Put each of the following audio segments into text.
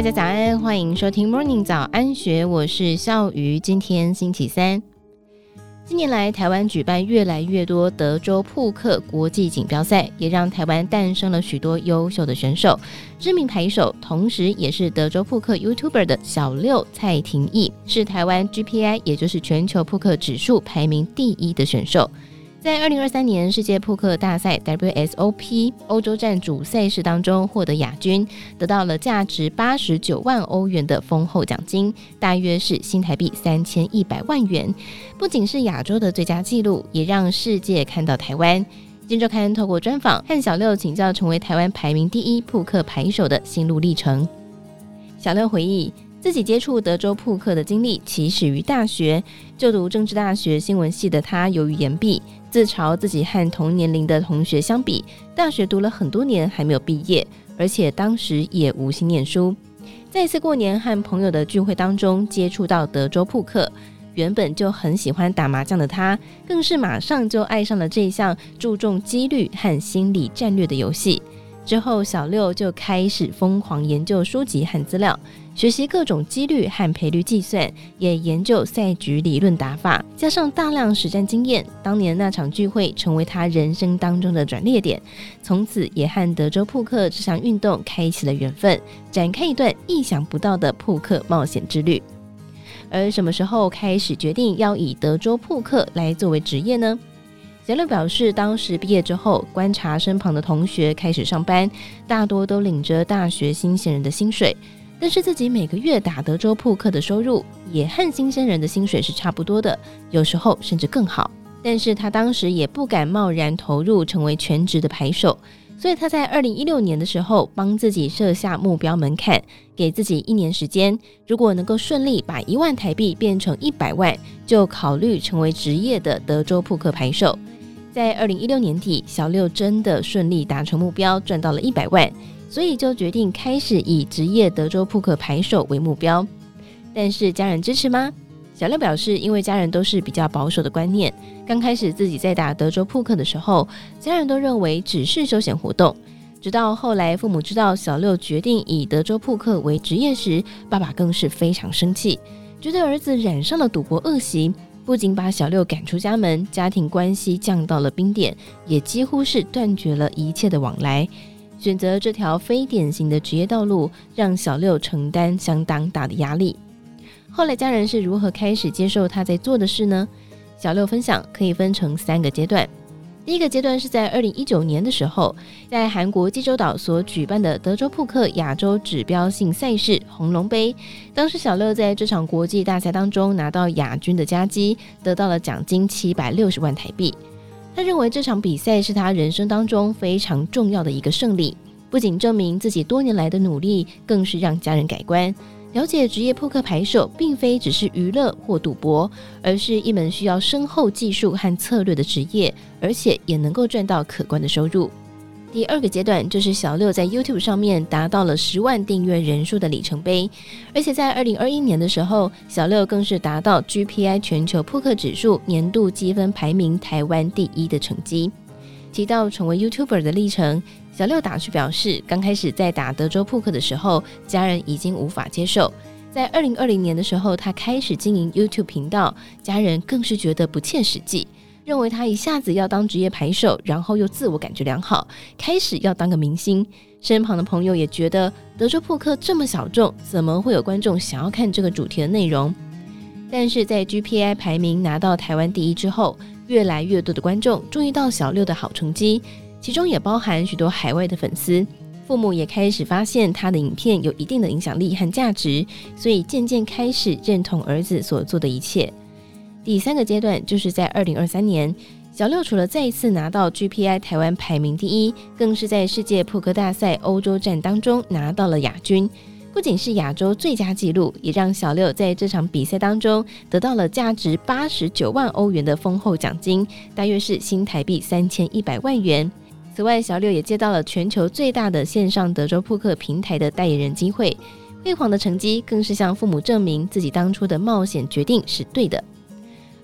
大家早安，欢迎收听 Morning 早安学，我是笑鱼。今天星期三。近年来，台湾举办越来越多德州扑克国际锦标赛，也让台湾诞生了许多优秀的选手。知名牌手，同时也是德州扑克 YouTuber 的小六蔡廷义，是台湾 GPI，也就是全球扑克指数排名第一的选手。在二零二三年世界扑克大赛 WSOP 欧洲站主赛事当中获得亚军，得到了价值八十九万欧元的丰厚奖金，大约是新台币三千一百万元。不仅是亚洲的最佳纪录，也让世界看到台湾。今周刊透过专访和小六请教，成为台湾排名第一扑克牌手的心路历程。小六回忆。自己接触德州扑克的经历起始于大学，就读政治大学新闻系的他，由于言毕，自嘲自己和同年龄的同学相比，大学读了很多年还没有毕业，而且当时也无心念书。在一次过年和朋友的聚会当中，接触到德州扑克，原本就很喜欢打麻将的他，更是马上就爱上了这项注重几率和心理战略的游戏。之后，小六就开始疯狂研究书籍和资料，学习各种几率和赔率计算，也研究赛局理论打法，加上大量实战经验。当年那场聚会成为他人生当中的转捩点，从此也和德州扑克这项运动开启了缘分，展开一段意想不到的扑克冒险之旅。而什么时候开始决定要以德州扑克来作为职业呢？小六表示，当时毕业之后，观察身旁的同学开始上班，大多都领着大学新鲜人的薪水，但是自己每个月打德州扑克的收入也和新鲜人的薪水是差不多的，有时候甚至更好。但是他当时也不敢贸然投入成为全职的牌手，所以他在二零一六年的时候帮自己设下目标门槛，给自己一年时间，如果能够顺利把一万台币变成一百万，就考虑成为职业的德州扑克牌手。在二零一六年底，小六真的顺利达成目标，赚到了一百万，所以就决定开始以职业德州扑克牌手为目标。但是家人支持吗？小六表示，因为家人都是比较保守的观念，刚开始自己在打德州扑克的时候，家人都认为只是休闲活动。直到后来父母知道小六决定以德州扑克为职业时，爸爸更是非常生气，觉得儿子染上了赌博恶习。不仅把小六赶出家门，家庭关系降到了冰点，也几乎是断绝了一切的往来。选择这条非典型的职业道路，让小六承担相当大的压力。后来家人是如何开始接受他在做的事呢？小六分享可以分成三个阶段。第一个阶段是在二零一九年的时候，在韩国济州岛所举办的德州扑克亚洲指标性赛事红龙杯。当时小六在这场国际大赛当中拿到亚军的佳绩，得到了奖金七百六十万台币。他认为这场比赛是他人生当中非常重要的一个胜利，不仅证明自己多年来的努力，更是让家人改观。了解职业扑克牌手并非只是娱乐或赌博，而是一门需要深厚技术和策略的职业，而且也能够赚到可观的收入。第二个阶段就是小六在 YouTube 上面达到了十万订阅人数的里程碑，而且在二零二一年的时候，小六更是达到 GPI 全球扑克指数年度积分排名台湾第一的成绩。提到成为 YouTuber 的历程。小六打趣表示，刚开始在打德州扑克的时候，家人已经无法接受。在二零二零年的时候，他开始经营 YouTube 频道，家人更是觉得不切实际，认为他一下子要当职业牌手，然后又自我感觉良好，开始要当个明星。身旁的朋友也觉得德州扑克这么小众，怎么会有观众想要看这个主题的内容？但是在 GPI 排名拿到台湾第一之后，越来越多的观众注意到小六的好成绩。其中也包含许多海外的粉丝，父母也开始发现他的影片有一定的影响力和价值，所以渐渐开始认同儿子所做的一切。第三个阶段就是在二零二三年，小六除了再一次拿到 GPI 台湾排名第一，更是在世界扑克大赛欧洲站当中拿到了亚军，不仅是亚洲最佳纪录，也让小六在这场比赛当中得到了价值八十九万欧元的丰厚奖金，大约是新台币三千一百万元。此外，小六也接到了全球最大的线上德州扑克平台的代言人机会，辉煌的成绩更是向父母证明自己当初的冒险决定是对的。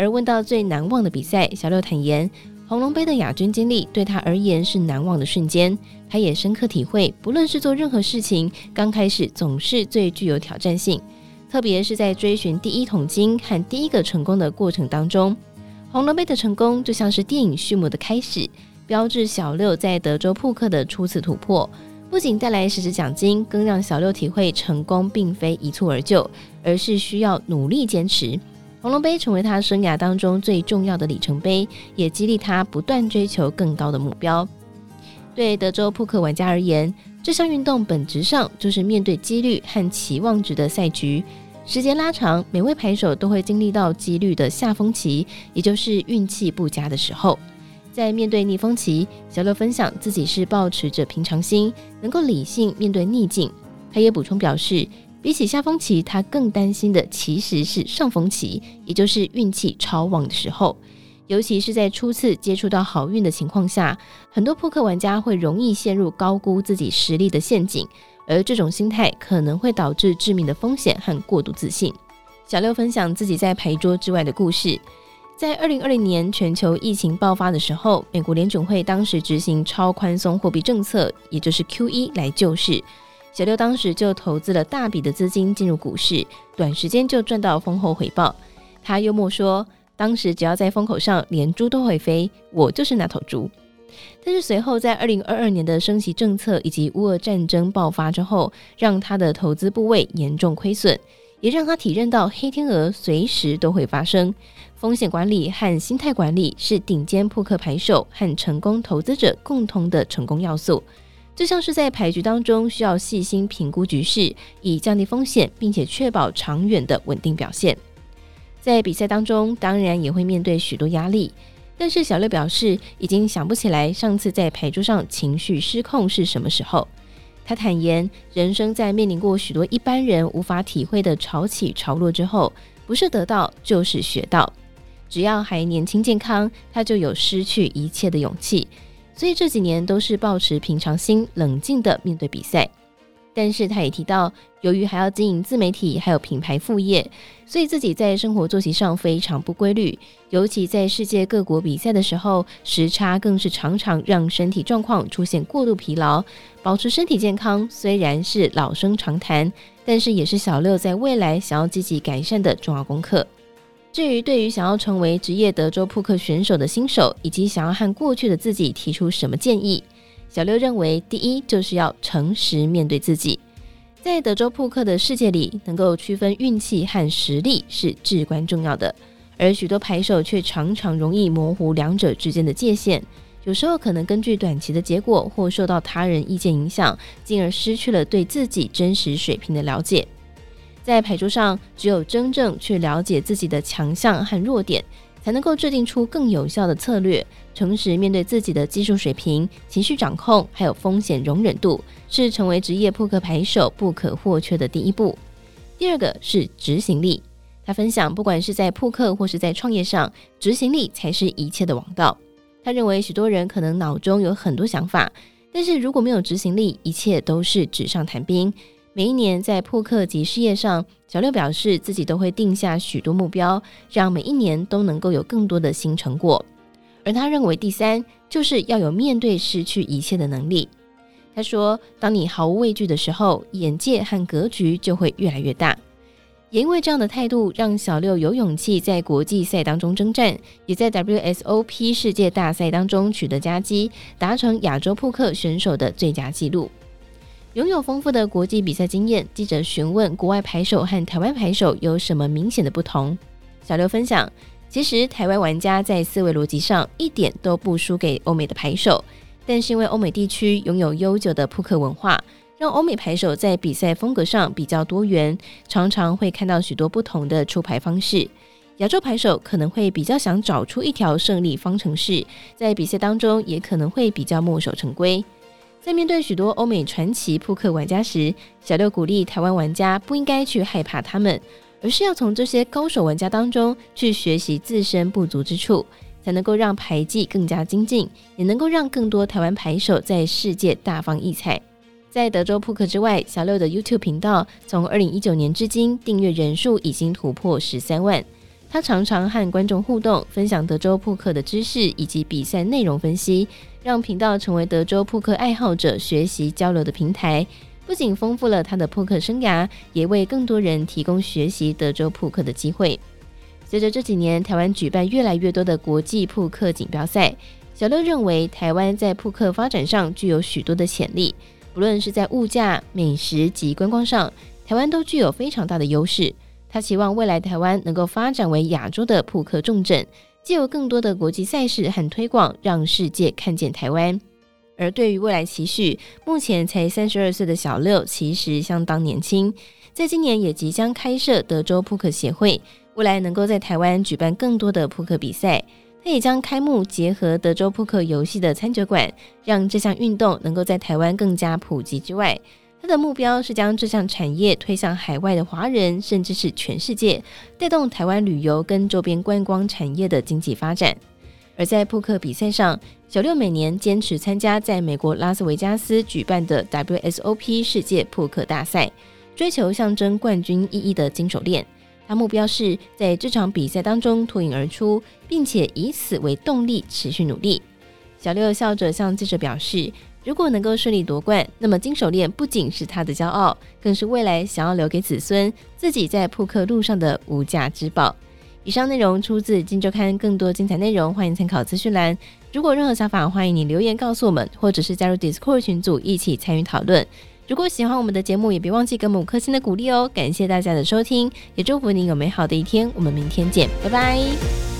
而问到最难忘的比赛，小六坦言，红龙杯的亚军经历对他而言是难忘的瞬间，他也深刻体会，不论是做任何事情，刚开始总是最具有挑战性，特别是在追寻第一桶金和第一个成功的过程当中，红龙杯的成功就像是电影序幕的开始，标志小六在德州扑克的初次突破，不仅带来实质奖金，更让小六体会成功并非一蹴而就，而是需要努力坚持。红龙杯成为他生涯当中最重要的里程碑，也激励他不断追求更高的目标。对德州扑克玩家而言，这项运动本质上就是面对几率和期望值的赛局。时间拉长，每位牌手都会经历到几率的下风期，也就是运气不佳的时候。在面对逆风期，小六分享自己是抱持着平常心，能够理性面对逆境。他也补充表示，比起下风期，他更担心的其实是上风期，也就是运气超旺的时候。尤其是在初次接触到好运的情况下，很多扑克玩家会容易陷入高估自己实力的陷阱，而这种心态可能会导致致命的风险和过度自信。小六分享自己在牌桌之外的故事，在二零二零年全球疫情爆发的时候，美国联准会当时执行超宽松货币政策，也就是 QE 来救市。小六当时就投资了大笔的资金进入股市，短时间就赚到丰厚回报。他幽默说：“当时只要在风口上，连猪都会飞，我就是那头猪。”但是随后在二零二二年的升息政策以及乌俄战争爆发之后，让他的投资部位严重亏损，也让他体认到黑天鹅随时都会发生。风险管理和心态管理是顶尖扑克牌手和成功投资者共同的成功要素。就像是在牌局当中，需要细心评估局势，以降低风险，并且确保长远的稳定表现。在比赛当中，当然也会面对许多压力，但是小六表示，已经想不起来上次在牌桌上情绪失控是什么时候。他坦言，人生在面临过许多一般人无法体会的潮起潮落之后，不是得到就是学到。只要还年轻健康，他就有失去一切的勇气。所以这几年都是保持平常心，冷静地面对比赛。但是他也提到，由于还要经营自媒体，还有品牌副业，所以自己在生活作息上非常不规律。尤其在世界各国比赛的时候，时差更是常常让身体状况出现过度疲劳。保持身体健康虽然是老生常谈，但是也是小六在未来想要积极改善的重要功课。至于对于想要成为职业德州扑克选手的新手，以及想要和过去的自己提出什么建议，小六认为，第一就是要诚实面对自己。在德州扑克的世界里，能够区分运气和实力是至关重要的，而许多牌手却常常容易模糊两者之间的界限，有时候可能根据短期的结果或受到他人意见影响，进而失去了对自己真实水平的了解。在牌桌上，只有真正去了解自己的强项和弱点，才能够制定出更有效的策略。诚实面对自己的技术水平、情绪掌控，还有风险容忍度，是成为职业扑克牌手不可或缺的第一步。第二个是执行力。他分享，不管是在扑克或是在创业上，执行力才是一切的王道。他认为，许多人可能脑中有很多想法，但是如果没有执行力，一切都是纸上谈兵。每一年在扑克及事业上，小六表示自己都会定下许多目标，让每一年都能够有更多的新成果。而他认为，第三就是要有面对失去一切的能力。他说：“当你毫无畏惧的时候，眼界和格局就会越来越大。”也因为这样的态度，让小六有勇气在国际赛当中征战，也在 WSOP 世界大赛当中取得佳绩，达成亚洲扑克选手的最佳纪录。拥有丰富的国际比赛经验，记者询问国外牌手和台湾牌手有什么明显的不同。小六分享，其实台湾玩家在思维逻辑上一点都不输给欧美的牌手，但是因为欧美地区拥有悠久的扑克文化，让欧美牌手在比赛风格上比较多元，常常会看到许多不同的出牌方式。亚洲牌手可能会比较想找出一条胜利方程式，在比赛当中也可能会比较墨守成规。在面对许多欧美传奇扑克玩家时，小六鼓励台湾玩家不应该去害怕他们，而是要从这些高手玩家当中去学习自身不足之处，才能够让牌技更加精进，也能够让更多台湾牌手在世界大放异彩。在德州扑克之外，小六的 YouTube 频道从二零一九年至今订阅人数已经突破十三万。他常常和观众互动，分享德州扑克的知识以及比赛内容分析，让频道成为德州扑克爱好者学习交流的平台。不仅丰富了他的扑克生涯，也为更多人提供学习德州扑克的机会。随着这几年台湾举办越来越多的国际扑克锦标赛，小六认为台湾在扑克发展上具有许多的潜力，不论是在物价、美食及观光上，台湾都具有非常大的优势。他希望未来台湾能够发展为亚洲的扑克重镇，借由更多的国际赛事和推广，让世界看见台湾。而对于未来期许，目前才三十二岁的小六其实相当年轻，在今年也即将开设德州扑克协会，未来能够在台湾举办更多的扑克比赛。他也将开幕结合德州扑克游戏的餐酒馆，让这项运动能够在台湾更加普及之外。他的目标是将这项产业推向海外的华人，甚至是全世界，带动台湾旅游跟周边观光产业的经济发展。而在扑克比赛上，小六每年坚持参加在美国拉斯维加斯举办的 WSOP 世界扑克大赛，追求象征冠军意义的金手链。他目标是在这场比赛当中脱颖而出，并且以此为动力持续努力。小六笑着向记者表示。如果能够顺利夺冠，那么金手链不仅是他的骄傲，更是未来想要留给子孙自己在扑克路上的无价之宝。以上内容出自《金周刊》，更多精彩内容欢迎参考资讯栏。如果任何想法，欢迎你留言告诉我们，或者是加入 Discord 群组一起参与讨论。如果喜欢我们的节目，也别忘记给我们五颗星的鼓励哦。感谢大家的收听，也祝福你有美好的一天。我们明天见，拜拜。